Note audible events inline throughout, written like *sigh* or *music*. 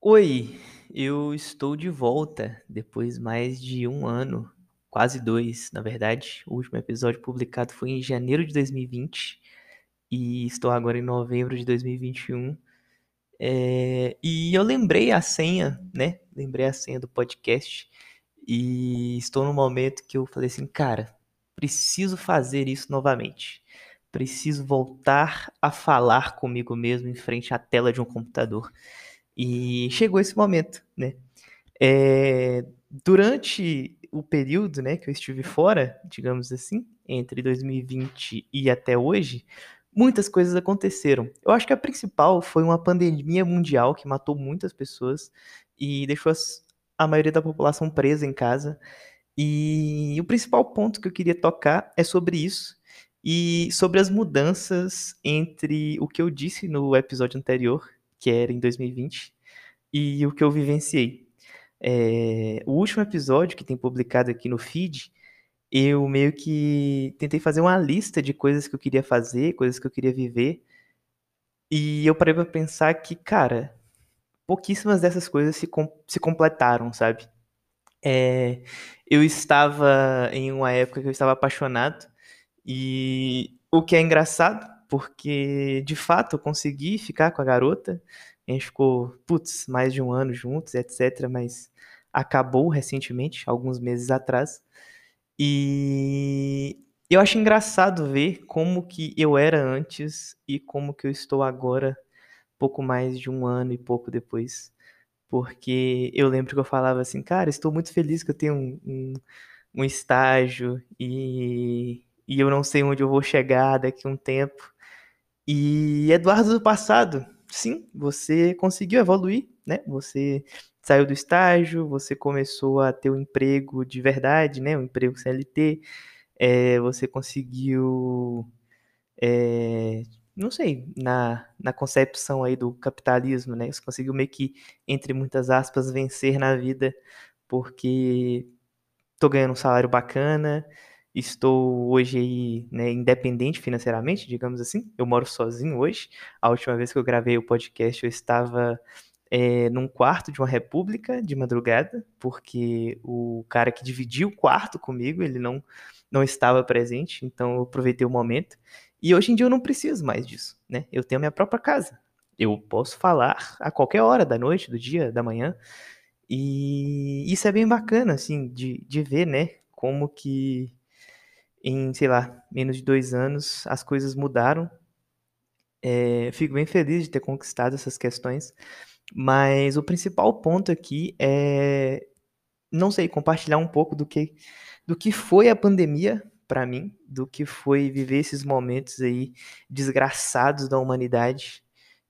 Oi, eu estou de volta depois mais de um ano, quase dois, na verdade. O último episódio publicado foi em janeiro de 2020 e estou agora em novembro de 2021. É, e eu lembrei a senha, né? Lembrei a senha do podcast e estou no momento que eu falei assim, cara, preciso fazer isso novamente. Preciso voltar a falar comigo mesmo em frente à tela de um computador. E chegou esse momento, né? É, durante o período, né, que eu estive fora, digamos assim, entre 2020 e até hoje, muitas coisas aconteceram. Eu acho que a principal foi uma pandemia mundial que matou muitas pessoas e deixou as, a maioria da população presa em casa. E o principal ponto que eu queria tocar é sobre isso e sobre as mudanças entre o que eu disse no episódio anterior que era em 2020, e o que eu vivenciei. É, o último episódio que tem publicado aqui no feed, eu meio que tentei fazer uma lista de coisas que eu queria fazer, coisas que eu queria viver, e eu parei pra pensar que, cara, pouquíssimas dessas coisas se, com, se completaram, sabe? É, eu estava em uma época que eu estava apaixonado, e o que é engraçado, porque de fato eu consegui ficar com a garota. A gente ficou, putz, mais de um ano juntos, etc. Mas acabou recentemente, alguns meses atrás. E eu acho engraçado ver como que eu era antes e como que eu estou agora, pouco mais de um ano e pouco depois. Porque eu lembro que eu falava assim, cara, estou muito feliz que eu tenho um, um, um estágio e, e eu não sei onde eu vou chegar daqui a um tempo. E Eduardo do passado, sim, você conseguiu evoluir, né? Você saiu do estágio, você começou a ter um emprego de verdade, né? Um emprego CLT, é, você conseguiu, é, não sei, na, na concepção aí do capitalismo, né? Você conseguiu meio que, entre muitas aspas, vencer na vida, porque tô ganhando um salário bacana, Estou hoje aí, né, independente financeiramente, digamos assim. Eu moro sozinho hoje. A última vez que eu gravei o podcast, eu estava é, num quarto de uma república de madrugada, porque o cara que dividiu o quarto comigo, ele não, não estava presente, então eu aproveitei o momento. E hoje em dia eu não preciso mais disso, né? Eu tenho a minha própria casa. Eu posso falar a qualquer hora da noite, do dia, da manhã. E isso é bem bacana, assim, de, de ver, né? Como que em, sei lá, menos de dois anos, as coisas mudaram. É, fico bem feliz de ter conquistado essas questões, mas o principal ponto aqui é, não sei, compartilhar um pouco do que, do que foi a pandemia para mim, do que foi viver esses momentos aí desgraçados da humanidade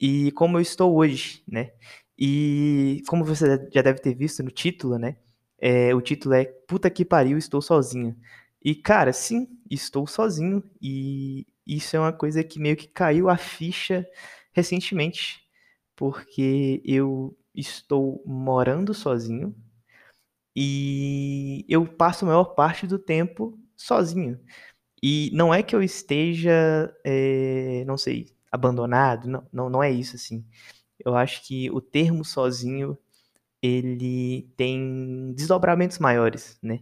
e como eu estou hoje, né? E como você já deve ter visto no título, né? É, o título é Puta que pariu, estou sozinho. E, cara, sim, estou sozinho e isso é uma coisa que meio que caiu a ficha recentemente, porque eu estou morando sozinho e eu passo a maior parte do tempo sozinho. E não é que eu esteja, é, não sei, abandonado, não, não, não é isso assim. Eu acho que o termo sozinho ele tem desdobramentos maiores, né?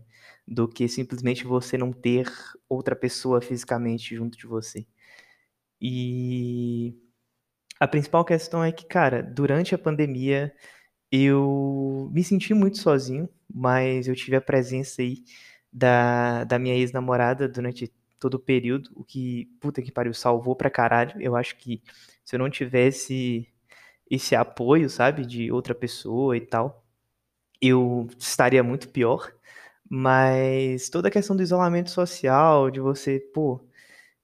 Do que simplesmente você não ter outra pessoa fisicamente junto de você. E a principal questão é que, cara, durante a pandemia eu me senti muito sozinho, mas eu tive a presença aí da, da minha ex-namorada durante todo o período, o que, puta que pariu, salvou pra caralho. Eu acho que se eu não tivesse esse apoio, sabe, de outra pessoa e tal, eu estaria muito pior. Mas toda a questão do isolamento social, de você, pô,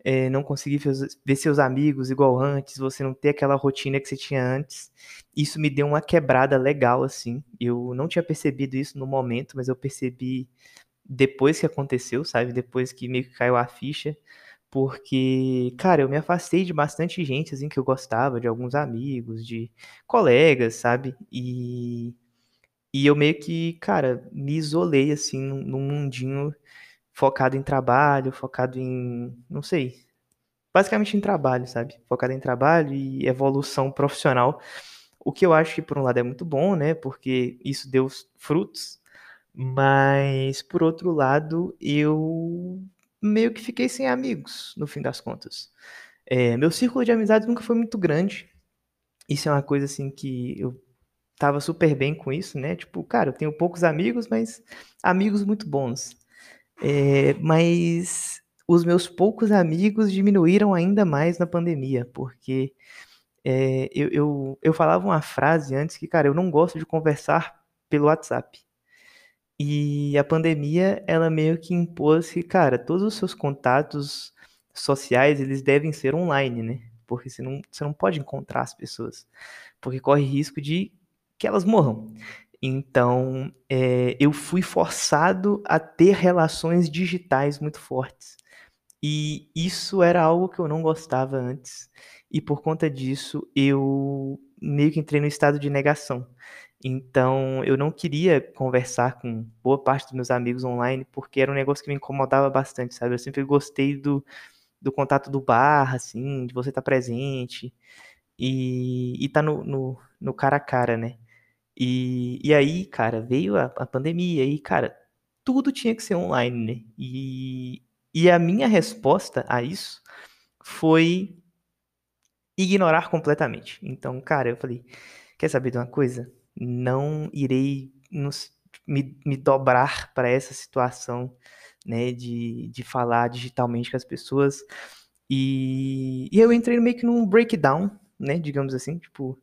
é, não conseguir ver seus amigos igual antes, você não ter aquela rotina que você tinha antes, isso me deu uma quebrada legal, assim. Eu não tinha percebido isso no momento, mas eu percebi depois que aconteceu, sabe? Depois que meio que caiu a ficha. Porque, cara, eu me afastei de bastante gente, assim, que eu gostava, de alguns amigos, de colegas, sabe? E e eu meio que, cara, me isolei, assim, num mundinho focado em trabalho, focado em, não sei, basicamente em trabalho, sabe? Focado em trabalho e evolução profissional, O que eu acho que por um lado é muito bom, né? Porque isso deu frutos, mas por outro lado, eu meio que fiquei sem amigos, no fim das contas. É, meu círculo de amizades nunca foi muito grande. Isso é uma coisa assim que eu tava super bem com isso, né? Tipo, cara, eu tenho poucos amigos, mas amigos muito bons. É, mas os meus poucos amigos diminuíram ainda mais na pandemia, porque é, eu, eu, eu falava uma frase antes que, cara, eu não gosto de conversar pelo WhatsApp. E a pandemia, ela meio que impôs que, cara, todos os seus contatos sociais, eles devem ser online, né? Porque você não, você não pode encontrar as pessoas, porque corre risco de que elas morram. Então, é, eu fui forçado a ter relações digitais muito fortes. E isso era algo que eu não gostava antes. E por conta disso, eu meio que entrei no estado de negação. Então, eu não queria conversar com boa parte dos meus amigos online, porque era um negócio que me incomodava bastante, sabe? Eu sempre gostei do, do contato do bar, assim, de você estar presente e, e tá no, no, no cara a cara, né? E, e aí, cara, veio a, a pandemia e, cara, tudo tinha que ser online, né? E, e a minha resposta a isso foi ignorar completamente. Então, cara, eu falei, quer saber de uma coisa? Não irei nos, me, me dobrar para essa situação, né, de, de falar digitalmente com as pessoas. E, e eu entrei meio que num breakdown, né, digamos assim, tipo,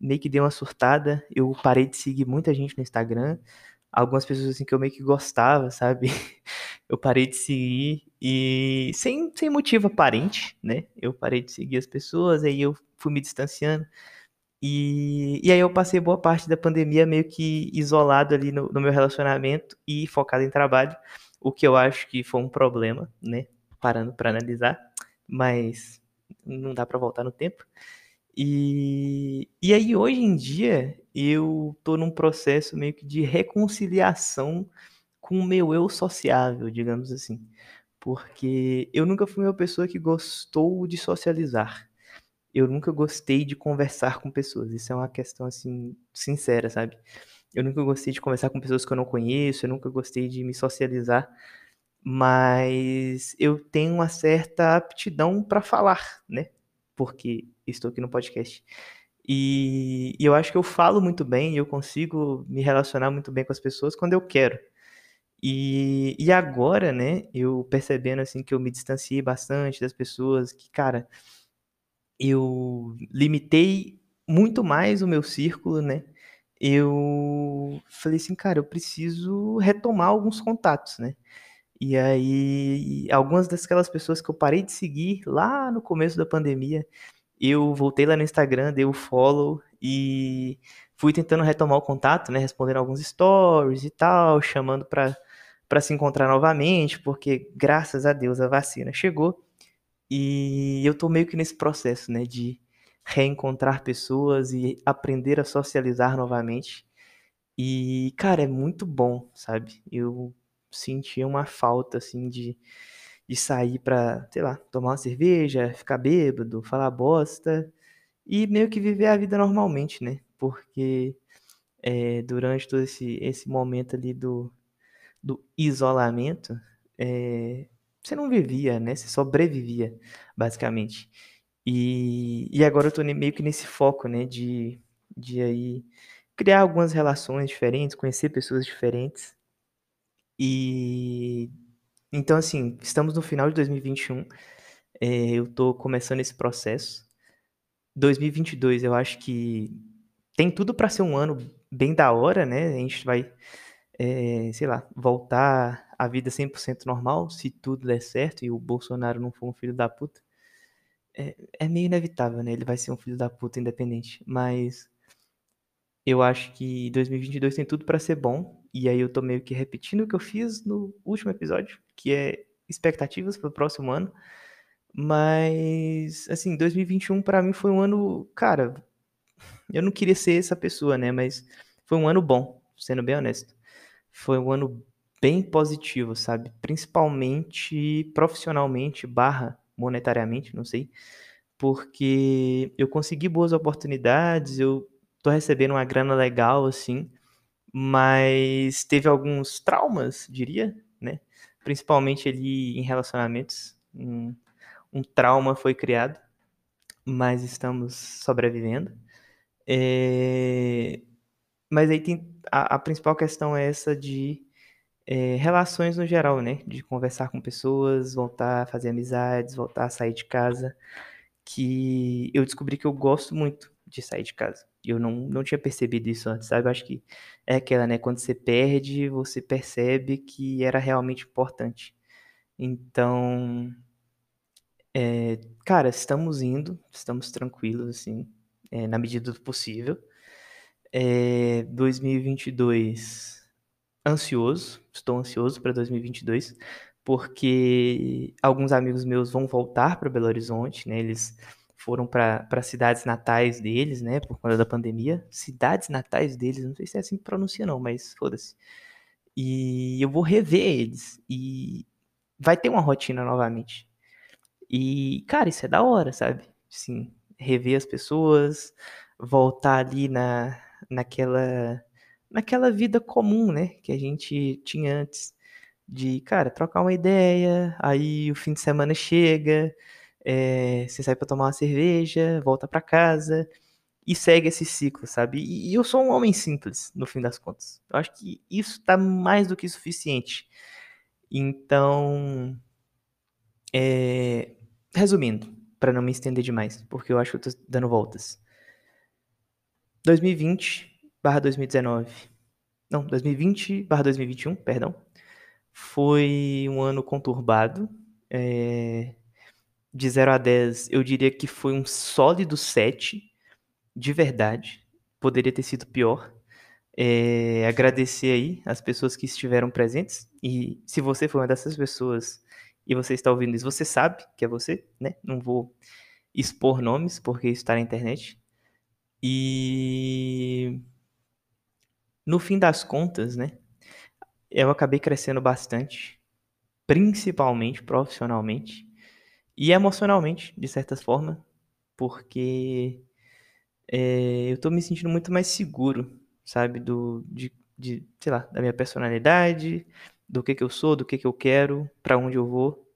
meio que dei uma surtada. Eu parei de seguir muita gente no Instagram. Algumas pessoas assim que eu meio que gostava, sabe? *laughs* Eu parei de seguir e sem, sem motivo aparente, né? Eu parei de seguir as pessoas, aí eu fui me distanciando. E, e aí eu passei boa parte da pandemia meio que isolado ali no, no meu relacionamento e focado em trabalho, o que eu acho que foi um problema, né? Parando para analisar, mas não dá para voltar no tempo. E, e aí, hoje em dia, eu tô num processo meio que de reconciliação com o meu eu sociável, digamos assim. Porque eu nunca fui uma pessoa que gostou de socializar. Eu nunca gostei de conversar com pessoas. Isso é uma questão, assim, sincera, sabe? Eu nunca gostei de conversar com pessoas que eu não conheço, eu nunca gostei de me socializar. Mas eu tenho uma certa aptidão para falar, né? Porque estou aqui no podcast. E, e, eu acho que eu falo muito bem, eu consigo me relacionar muito bem com as pessoas quando eu quero. E, e agora, né, eu percebendo assim que eu me distanciei bastante das pessoas, que, cara, eu limitei muito mais o meu círculo, né? Eu falei assim, cara, eu preciso retomar alguns contatos, né? E aí, algumas daquelas pessoas que eu parei de seguir lá no começo da pandemia, eu voltei lá no Instagram, dei o follow e fui tentando retomar o contato, né, respondendo alguns stories e tal, chamando para para se encontrar novamente, porque graças a Deus a vacina chegou e eu tô meio que nesse processo, né, de reencontrar pessoas e aprender a socializar novamente. E, cara, é muito bom, sabe? Eu senti uma falta assim de de sair pra, sei lá, tomar uma cerveja, ficar bêbado, falar bosta e meio que viver a vida normalmente, né? Porque é, durante todo esse, esse momento ali do, do isolamento, é, você não vivia, né? Você sobrevivia, basicamente. E, e agora eu tô meio que nesse foco, né? De, de aí criar algumas relações diferentes, conhecer pessoas diferentes. E então, assim, estamos no final de 2021. É, eu tô começando esse processo. 2022, eu acho que tem tudo para ser um ano bem da hora, né? A gente vai, é, sei lá, voltar à vida 100% normal, se tudo der certo e o Bolsonaro não for um filho da puta. É, é meio inevitável, né? Ele vai ser um filho da puta independente. Mas eu acho que 2022 tem tudo para ser bom. E aí eu tô meio que repetindo o que eu fiz no último episódio, que é expectativas para o próximo ano. Mas, assim, 2021 para mim foi um ano, cara, eu não queria ser essa pessoa, né? Mas foi um ano bom, sendo bem honesto. Foi um ano bem positivo, sabe? Principalmente profissionalmente, barra monetariamente, não sei. Porque eu consegui boas oportunidades, eu tô recebendo uma grana legal, assim, mas teve alguns traumas, diria, né? Principalmente ali em relacionamentos. Um, um trauma foi criado, mas estamos sobrevivendo. É... Mas aí tem a, a, principal questão é essa de é, relações no geral, né? De conversar com pessoas, voltar a fazer amizades, voltar a sair de casa. Que eu descobri que eu gosto muito de sair de casa. Eu não, não tinha percebido isso antes, sabe? Eu acho que é aquela, né? Quando você perde, você percebe que era realmente importante. Então, é, cara, estamos indo, estamos tranquilos, assim, é, na medida do possível. É, 2022, ansioso, estou ansioso para 2022, porque alguns amigos meus vão voltar para Belo Horizonte, né? Eles foram para cidades natais deles, né, por conta da pandemia. Cidades natais deles, não sei se é assim que pronuncia não, mas foda-se. E eu vou rever eles e vai ter uma rotina novamente. E, cara, isso é da hora, sabe? Sim, rever as pessoas, voltar ali na naquela naquela vida comum, né, que a gente tinha antes de, cara, trocar uma ideia, aí o fim de semana chega, é, você sai para tomar uma cerveja, volta para casa e segue esse ciclo, sabe? E, e, eu sou um homem simples, no fim das contas. Eu acho que isso tá mais do que suficiente. Então, é, resumindo, para não me estender demais, porque eu acho que eu tô dando voltas. 2020 barra 2019. Não, 2020 barra 2021, perdão. Foi um ano conturbado. É, de 0 a 10, eu diria que foi um sólido 7, de verdade. Poderia ter sido pior. É, agradecer aí as pessoas que estiveram presentes. E se você foi uma dessas pessoas e você está ouvindo isso, você sabe que é você, né? Não vou expor nomes, porque isso está na internet. E no fim das contas, né? Eu acabei crescendo bastante, principalmente profissionalmente. E emocionalmente, de certa forma, porque é, eu tô me sentindo muito mais seguro, sabe? Do, de, de, sei lá, da minha personalidade, do que que eu sou, do que que eu quero, para onde eu vou.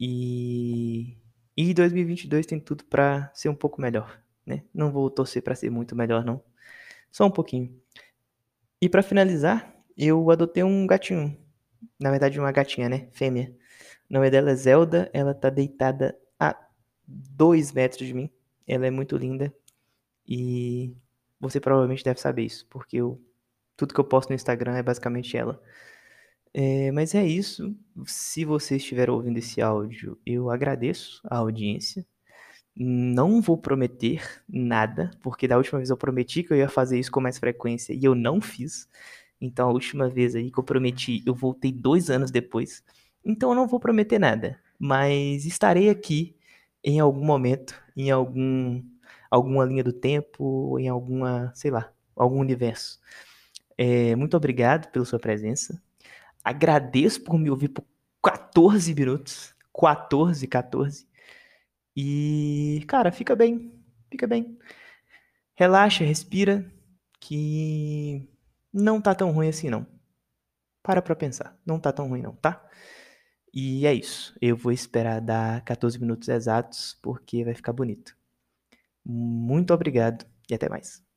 E, e 2022 tem tudo para ser um pouco melhor, né? Não vou torcer para ser muito melhor, não. Só um pouquinho. E para finalizar, eu adotei um gatinho. Na verdade, uma gatinha, né? Fêmea. O nome dela é Zelda, ela tá deitada a dois metros de mim. Ela é muito linda e você provavelmente deve saber isso, porque eu, tudo que eu posto no Instagram é basicamente ela. É, mas é isso. Se você estiver ouvindo esse áudio, eu agradeço a audiência. Não vou prometer nada, porque da última vez eu prometi que eu ia fazer isso com mais frequência e eu não fiz. Então a última vez aí que eu prometi, eu voltei dois anos depois. Então eu não vou prometer nada, mas estarei aqui em algum momento, em algum alguma linha do tempo, em alguma, sei lá, algum universo. É, muito obrigado pela sua presença. Agradeço por me ouvir por 14 minutos. 14, 14. E, cara, fica bem. Fica bem. Relaxa, respira, que não tá tão ruim assim, não. Para pra pensar. Não tá tão ruim, não, tá? E é isso. Eu vou esperar dar 14 minutos exatos porque vai ficar bonito. Muito obrigado e até mais.